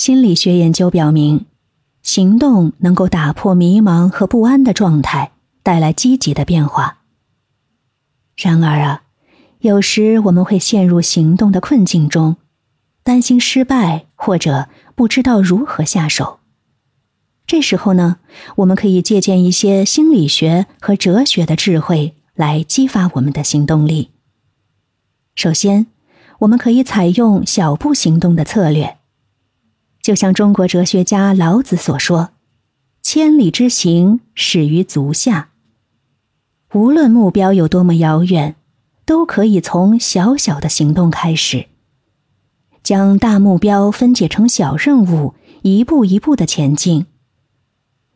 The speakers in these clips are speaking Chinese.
心理学研究表明，行动能够打破迷茫和不安的状态，带来积极的变化。然而啊，有时我们会陷入行动的困境中，担心失败或者不知道如何下手。这时候呢，我们可以借鉴一些心理学和哲学的智慧，来激发我们的行动力。首先，我们可以采用小步行动的策略，就像中国哲学家老子所说：“千里之行，始于足下。”无论目标有多么遥远，都可以从小小的行动开始，将大目标分解成小任务，一步一步的前进。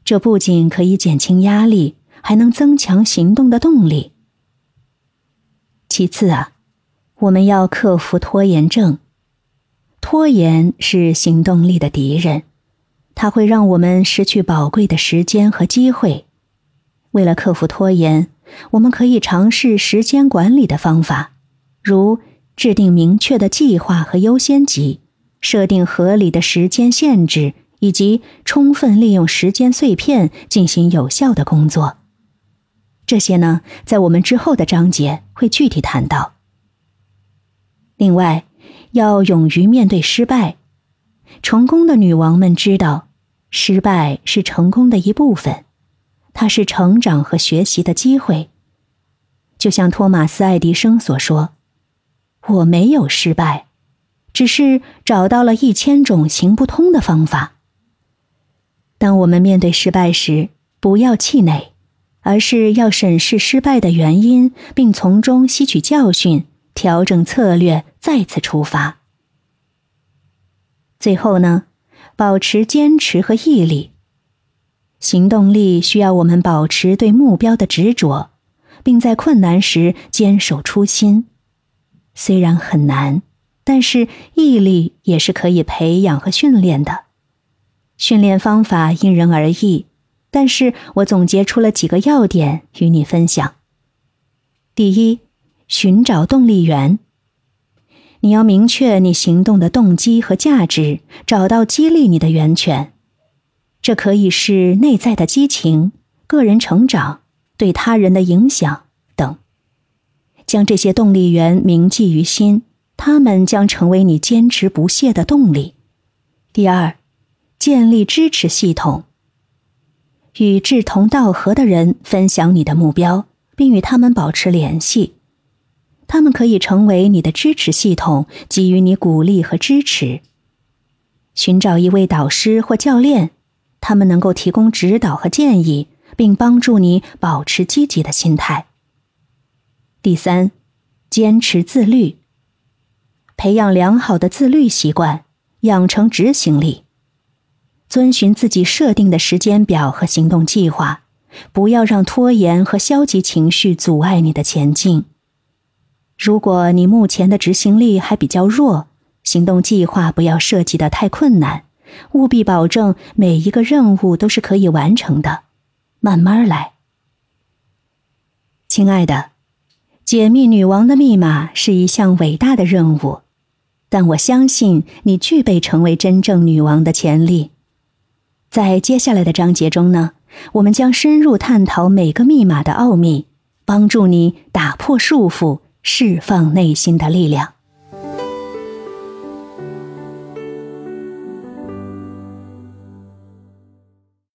这不仅可以减轻压力，还能增强行动的动力。其次啊，我们要克服拖延症。拖延是行动力的敌人，它会让我们失去宝贵的时间和机会。为了克服拖延，我们可以尝试时间管理的方法，如制定明确的计划和优先级，设定合理的时间限制，以及充分利用时间碎片进行有效的工作。这些呢，在我们之后的章节会具体谈到。另外，要勇于面对失败。成功的女王们知道，失败是成功的一部分。它是成长和学习的机会，就像托马斯·爱迪生所说：“我没有失败，只是找到了一千种行不通的方法。”当我们面对失败时，不要气馁，而是要审视失败的原因，并从中吸取教训，调整策略，再次出发。最后呢，保持坚持和毅力。行动力需要我们保持对目标的执着，并在困难时坚守初心。虽然很难，但是毅力也是可以培养和训练的。训练方法因人而异，但是我总结出了几个要点与你分享。第一，寻找动力源。你要明确你行动的动机和价值，找到激励你的源泉。这可以是内在的激情、个人成长、对他人的影响等。将这些动力源铭记于心，他们将成为你坚持不懈的动力。第二，建立支持系统，与志同道合的人分享你的目标，并与他们保持联系。他们可以成为你的支持系统，给予你鼓励和支持。寻找一位导师或教练。他们能够提供指导和建议，并帮助你保持积极的心态。第三，坚持自律，培养良好的自律习惯，养成执行力，遵循自己设定的时间表和行动计划，不要让拖延和消极情绪阻碍你的前进。如果你目前的执行力还比较弱，行动计划不要设计的太困难。务必保证每一个任务都是可以完成的，慢慢来。亲爱的，解密女王的密码是一项伟大的任务，但我相信你具备成为真正女王的潜力。在接下来的章节中呢，我们将深入探讨每个密码的奥秘，帮助你打破束缚，释放内心的力量。